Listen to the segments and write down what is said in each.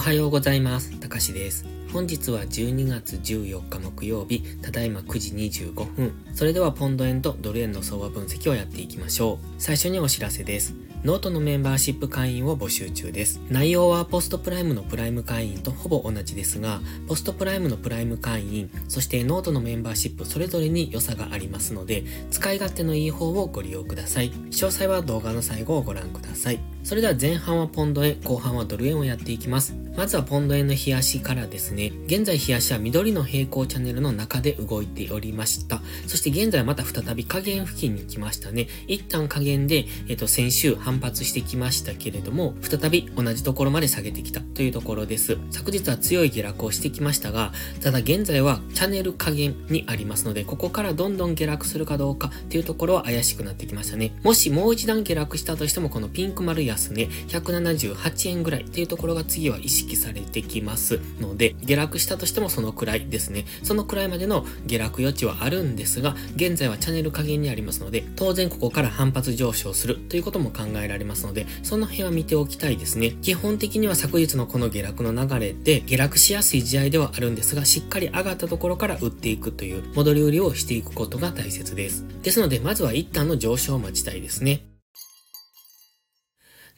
はようございます。たかしです。本日は12月14日木曜日、ただいま9時25分。それではポンド円とドル円の相場分析をやっていきましょう。最初にお知らせです。ノートのメンバーシップ会員を募集中です。内容はポストプライムのプライム会員とほぼ同じですが、ポストプライムのプライム会員、そしてノートのメンバーシップそれぞれに良さがありますので、使い勝手のいい方をご利用ください。詳細は動画の最後をご覧ください。それでは前半はポンド円、後半はドル円をやっていきます。まずはポンド円の冷やしからですね。現在冷やしは緑の平行チャンネルの中で動いておりました。そして現在はまた再び下限付近に来ましたね。一旦下限で、えっと、先週反発してきましたけれども、再び同じところまで下げてきたというところです。昨日は強い下落をしてきましたが、ただ現在はチャンネル下限にありますので、ここからどんどん下落するかどうかっていうところは怪しくなってきましたね。もしもう一段下落したとしても、このピンク丸安値、178円ぐらいっていうところが次は意識されてきますので、下落したとしてもそのくらいですね。そのくらいまでの下落余地はあるんですが、現在はチャンネル加減にありますので、当然ここから反発上昇するということも考えられますので、その辺は見ておきたいですね。基本的には昨日のこの下落の流れで、下落しやすい試合ではあるんですが、しっかり上がったところから売っていくという戻り売りをしていくことが大切です。ですので、まずは一旦の上昇を待ちたいですね。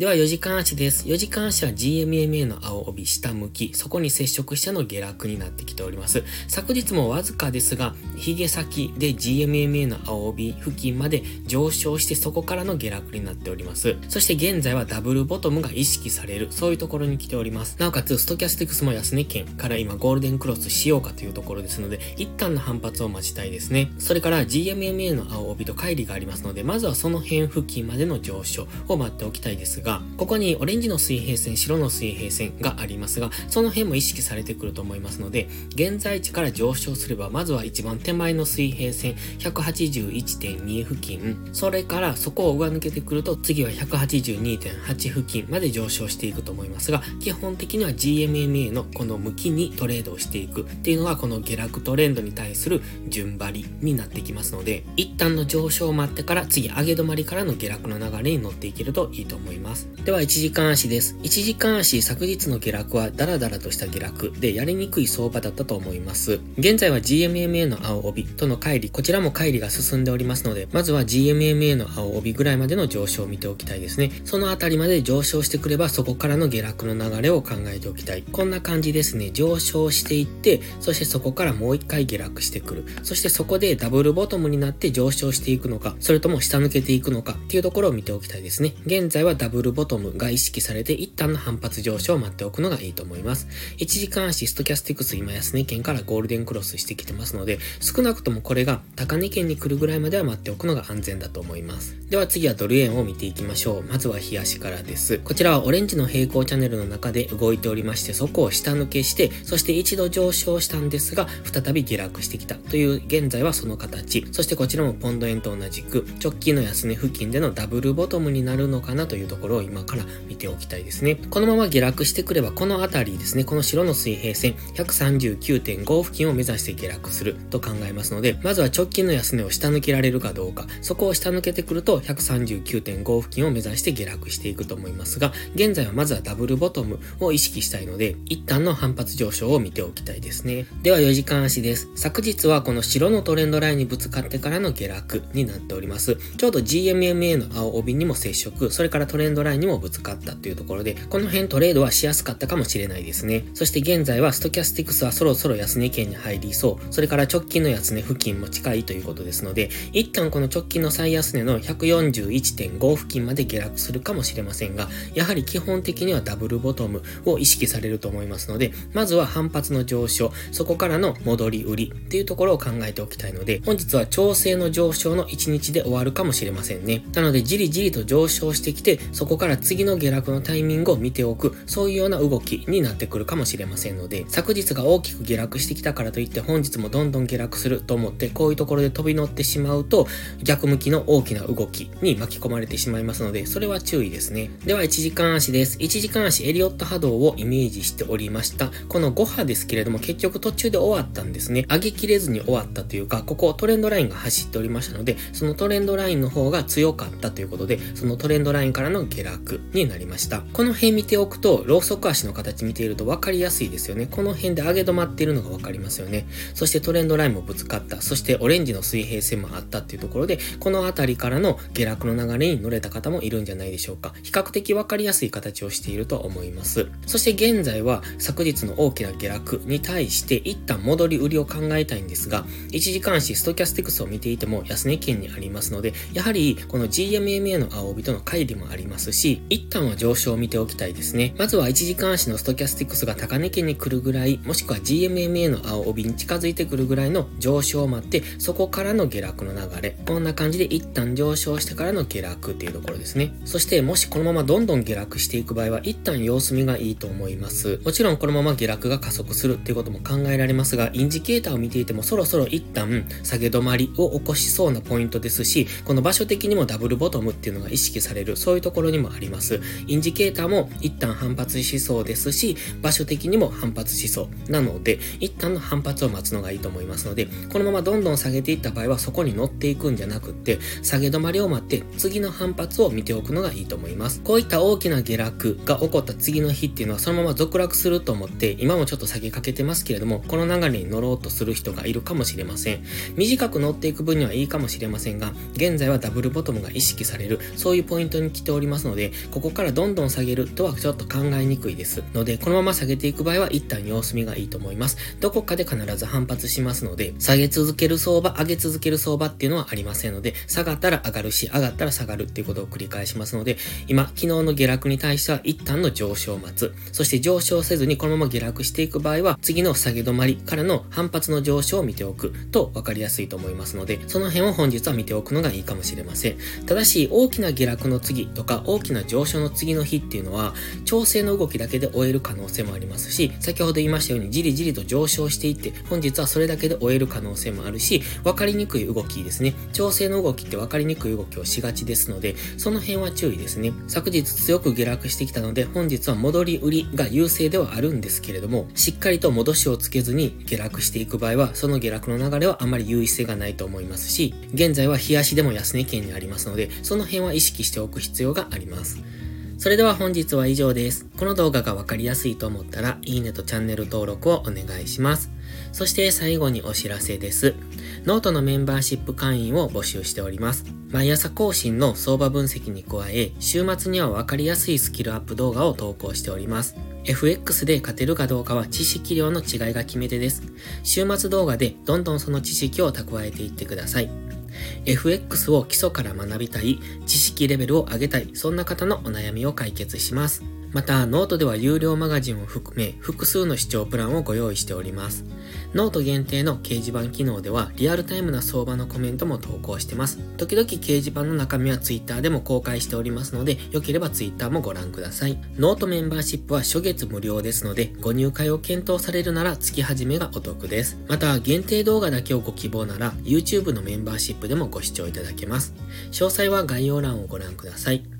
では4時間足です。4時間足は GMMA の青帯下向き、そこに接触しての下落になってきております。昨日もわずかですが、髭先で GMMA の青帯付近まで上昇してそこからの下落になっております。そして現在はダブルボトムが意識される、そういうところに来ております。なおかつ、ストキャスティクスも安値圏から今ゴールデンクロスしようかというところですので、一旦の反発を待ちたいですね。それから GMMA の青帯と乖離がありますので、まずはその辺付近までの上昇を待っておきたいですが、が、ここにオレンジの水平線、白の水平線がありますが、その辺も意識されてくると思いますので、現在地から上昇すれば、まずは一番手前の水平線、181.2付近、それからそこを上抜けてくると、次は182.8付近まで上昇していくと思いますが、基本的には GMMA のこの向きにトレードをしていくっていうのが、この下落トレンドに対する順張りになってきますので、一旦の上昇を待ってから、次上げ止まりからの下落の流れに乗っていけるといいと思います。。では、1時間足です。1時間足、昨日の下落はダラダラとした下落でやりにくい相場だったと思います。現在は GMMA の青帯との乖離、こちらも乖離が進んでおりますので、まずは GMMA の青帯ぐらいまでの上昇を見ておきたいですね。そのあたりまで上昇してくれば、そこからの下落の流れを考えておきたい。こんな感じですね。上昇していって、そしてそこからもう一回下落してくる。そしてそこでダブルボトムになって上昇していくのか、それとも下抜けていくのかっていうところを見ておきたいですね。現在はダブルボトムが意識されて一旦の反発上昇を待っておくのがいいと思います。1時間足ストキャスティクス今安値圏からゴールデンクロスしてきてますので、少なくともこれが高値圏に来るぐらいまでは待っておくのが安全だと思います。では次はドル円を見ていきましょう。まずは冷やしからです。こちらはオレンジの平行チャンネルの中で動いておりまして、そこを下抜けして、そして一度上昇したんですが、再び下落してきたという現在はその形。そしてこちらもポンド円と同じく直近の安値付近でのダブルボトムになるのかなというところを今から見ておきたいですね。このまま下落してくれば、この辺りですね、この白の水平線、139.5付近を目指して下落すると考えますので、まずは直近の安値を下抜けられるかどうか、そこを下抜けてくると、139.5付近を目指して下落していくと思いますが、現在はまずはダブルボトムを意識したいので、一旦の反発上昇を見ておきたいですね。では4時間足です。昨日はこの白のトレンドラインにぶつかってからの下落になっております。ちょうど GMMA の青帯にも接触、それからトレンドドラインにもぶつかったというところで、この辺トレードはしやすかったかもしれないですね。そして現在はストキャスティクスはそろそろ安値圏に入りそう。それから直近の安値付近も近いということですので、一旦この直近の最安値の141.5付近まで下落するかもしれませんが、やはり基本的にはダブルボトムを意識されると思いますので、まずは反発の上昇、そこからの戻り売りっていうところを考えておきたいので、本日は調整の上昇の1日で終わるかもしれませんね。なので、じりじりと上昇してきて、そここから次の下落のタイミングを見ておく、そういうような動きになってくるかもしれませんので、昨日が大きく下落してきたからといって本日もどんどん下落すると思って、こういうところで飛び乗ってしまうと、逆向きの大きな動きに巻き込まれてしまいますので、それは注意ですね。では、1時間足です。1時間足エリオット波動をイメージしておりました。この5波ですけれども、結局途中で終わったんですね。上げきれずに終わったというか、ここトレンドラインが走っておりましたので、そのトレンドラインの方が強かったということで、そのトレンドラインからの下下落になりました。この辺見ておくと、ローソク足の形見ていると分かりやすいですよね。この辺で上げ止まっているのが分かりますよね。そしてトレンドラインもぶつかった。そしてオレンジの水平線もあったっていうところで、この辺りからの下落の流れに乗れた方もいるんじゃないでしょうか。比較的分かりやすい形をしていると思います。そして現在は昨日の大きな下落に対して一旦戻り売りを考えたいんですが、1時間足ストキャスティクスを見ていても安値圏にありますので、やはりこの GMMA の青帯との乖離もありますし、一旦は上昇を見ておきたいですね。まずは1時間足のストキャスティクスが高値圏に来るぐらい、もしくは GMMA の青帯に近づいてくるぐらいの上昇を待って、そこからの下落の流れ。こんな感じで一旦上昇してからの下落っていうところですね。そしてもしこのままどんどん下落していく場合は、一旦様子見がいいと思います。もちろんこのまま下落が加速するっていうことも考えられますが、インジケーターを見ていてもそろそろ一旦下げ止まりを起こしそうなポイントですし、この場所的にもダブルボトムっていうのが意識される、そういうところにもあります。インジケーターも一旦反発しそうですし、場所的にも反発しそう。なので、一旦の反発を待つのがいいと思いますので、このままどんどん下げていった場合はそこに乗っていくんじゃなくって、下げ止まりを待って次の反発を見ておくのがいいと思います。こういった大きな下落が起こった次の日っていうのはそのまま続落すると思って、今もちょっと下げかけてますけれども、この流れに乗ろうとする人がいるかもしれません。短く乗っていく分にはいいかもしれませんが、現在はダブルボトムが意識される、そういうポイントに来ておりますますので、ここからどんどん下げるとはちょっと考えにくいです。ので、このまま下げていく場合は一旦様子見がいいと思います。どこかで必ず反発しますので、下げ続ける相場、上げ続ける相場っていうのはありませんので、下がったら上がるし、上がったら下がるっていうことを繰り返しますので、今、昨日の下落に対しては一旦の上昇を待つ。そして上昇せずにこのまま下落していく場合は、次の下げ止まりからの反発の上昇を見ておくと分かりやすいと思いますので、その辺を本日は見ておくのがいいかもしれません。ただし、大きな下落の次とか、大きな上昇の次の日っていうのは、調整の動きだけで終える可能性もありますし、先ほど言いましたように、じりじりと上昇していって、本日はそれだけで終える可能性もあるし、分かりにくい動きですね。調整の動きって分かりにくい動きをしがちですので、その辺は注意ですね。昨日強く下落してきたので、本日は戻り売りが優勢ではあるんですけれども、しっかりと戻しをつけずに下落していく場合は、その下落の流れはあまり優位性がないと思いますし、現在は日足でも安値圏にありますので、その辺は意識しておく必要がありますります。それでは本日は以上です。この動画がわかりやすいと思ったら、いいねとチャンネル登録をお願いします。そして最後にお知らせです。ノートのメンバーシップ会員を募集しております。毎朝更新の相場分析に加え、週末にはわかりやすいスキルアップ動画を投稿しております。FX で勝てるかどうかは知識量の違いが決め手です。週末動画でどんどんその知識を蓄えていってください。FX を基礎から学びたい、知識レベルを上げたい、そんな方のお悩みを解決します。また、ノートでは有料マガジンを含め、複数の視聴プランをご用意しております。ノート限定の掲示板機能では、リアルタイムな相場のコメントも投稿してます。時々掲示板の中身は Twitter でも公開しておりますので、よければ Twitter もご覧ください。ノートメンバーシップは初月無料ですので、ご入会を検討されるなら月始めがお得です。また、限定動画だけをご希望なら、YouTube のメンバーシップでもご視聴いただけます。詳細は概要欄をご覧ください。